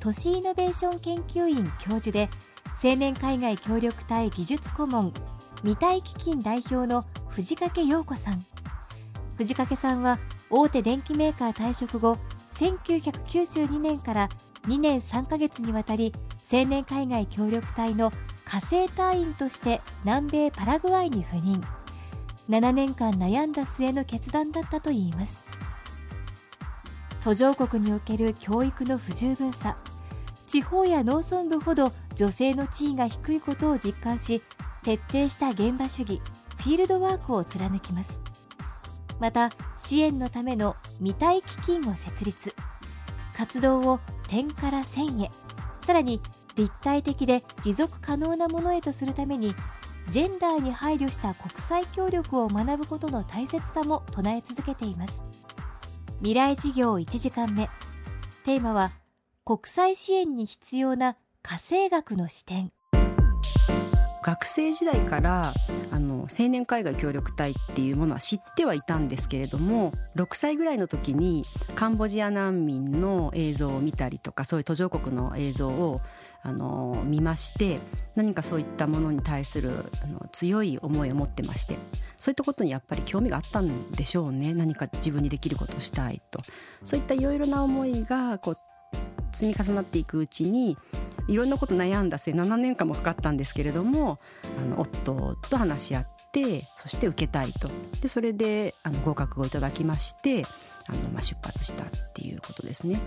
都市イノベーション研究院教授で青年海外協力隊技術顧問未体基金代表の藤掛陽子さん。藤掛さんは大手電機メーカー退職後1992年から2年3ヶ月にわたり青年海外協力隊の火星隊員として南米パラグアイに赴任。7年間悩んだ末の決断だったといいます。途上国における教育の不十分さ。地方や農村部ほど女性の地位が低いことを実感し徹底した現場主義フィールドワークを貫きます。また支援のための未体基金を設立。活動を点から線へ。さらに立体的で持続可能なものへとするためにジェンダーに配慮した国際協力を学ぶことの大切さも唱え続けています。未来事業1時間目。テーマは国際支援に必要な家政学の視点。学生時代からあの青年海外協力隊っていうものは知ってはいたんですけれども6歳ぐらいの時にカンボジア難民の映像を見たりとかそういう途上国の映像をあの見まして何かそういったものに対するあの強い思いを持ってましてそういったことにやっぱり興味があったんでしょうね。何か自分にできることをしたいと。そういったいろいろな思いがこう積み重なっていくうちにいろんなこと悩んだ末7年間もかかったんですけれどもあの夫と話し合ってそして受けたいと。でそれであの合格をいただきましてあの、まあ、出発したっていうことですね。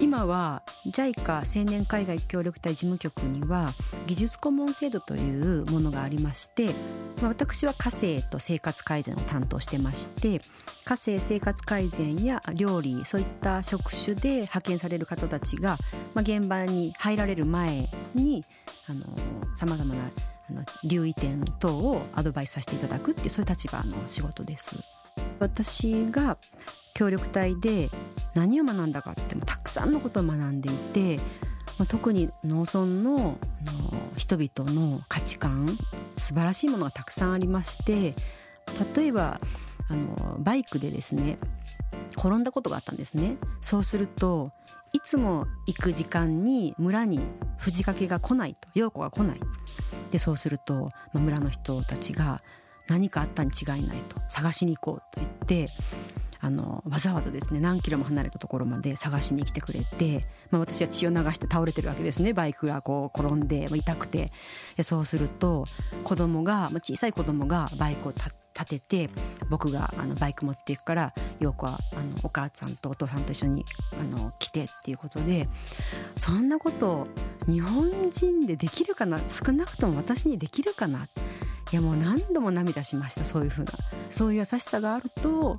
今は JICA 青年海外協力隊事務局には技術顧問制度というものがありまして、まあ、私は家政と生活改善を担当してまして家政生活改善や料理そういった職種で派遣される方たちが、まあ、現場に入られる前にさまざまなあの留意点等をアドバイスさせていただくっていうそういう立場の仕事です。私が協力隊で何を学んだかってたくさんのことを学んでいて、まあ、特に農村の人々の価値観素晴らしいものがたくさんありまして例えばあのバイクでですね転んだことがあったんですね。そうするといつも行く時間に村に藤掛が来ないと陽子が来ない。でそうすると、まあ、村の人たちが何かあったに違いないと探しに行こうと言ってあのわざわざですね何キロも離れたところまで探しに来てくれて、まあ、私は血を流して倒れてるわけですね。バイクがこう転んで、痛くて。でそうすると子供が、小さい子供がバイクを立てて僕があのバイク持っていくから陽子はあのお母さんとお父さんと一緒にあの来てっていうことでそんなこと日本人でできるかな？少なくとも私にできるかな？いやもう何度も涙しましたそういうふうな。そういう優しさがあると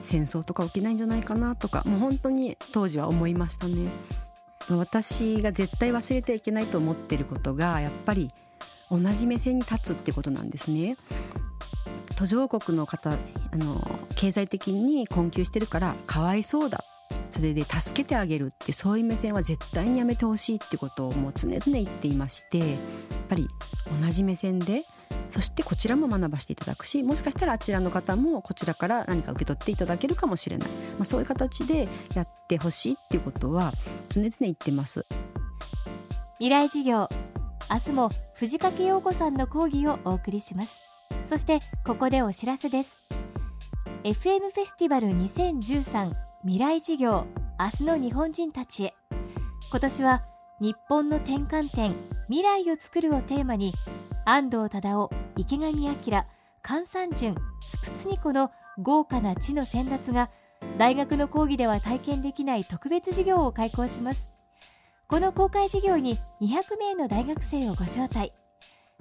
戦争とか起きないんじゃないかなとかもう本当に当時は思いましたね。私が絶対忘れてはいけないと思ってることがやっぱり同じ目線に立つってことなんですね。途上国の方あの経済的に困窮してるからかわいそうだ。それで助けてあげるってそういう目線は絶対にやめてほしいってことをもう常々言っていましてやっぱり同じ目線でそしてこちらも学ばせていただくしもしかしたらあちらの方もこちらから何か受け取っていただけるかもしれない、まあ、そういう形でやってほしいっていうことは常々言ってます。未来事業明日も藤掛陽子さんの講義をお送りします。そしてここでお知らせです。FM フェスティバル2013未来事業明日の日本人たちへ。今年は日本の転換点未来を作るをテーマに安藤忠雄池上彰菅三淳スプツニコの豪華な地の先達が大学の講義では体験できない特別授業を開講します。この公開授業に200名の大学生をご招待。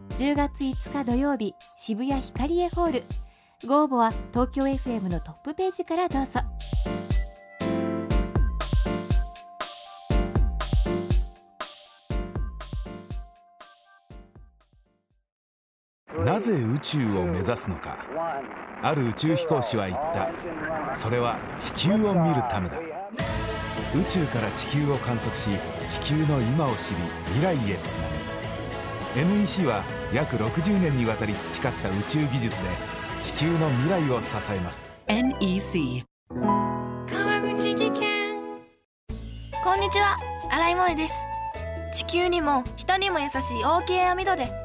10月5日土曜日渋谷ヒカリエホール。ご応募は東京 FM のトップページからどうぞ。なぜ宇宙を目指すのか。ある宇宙飛行士は言った。それは地球を見るためだ。宇宙から地球を観測し地球の今を知り未来へつなぐ。NEC は約60年にわたり培った宇宙技術で地球の未来を支えます。NEC 川口技研。こんにちは。新井萌です。地球にも人にも優しい OK 網戸で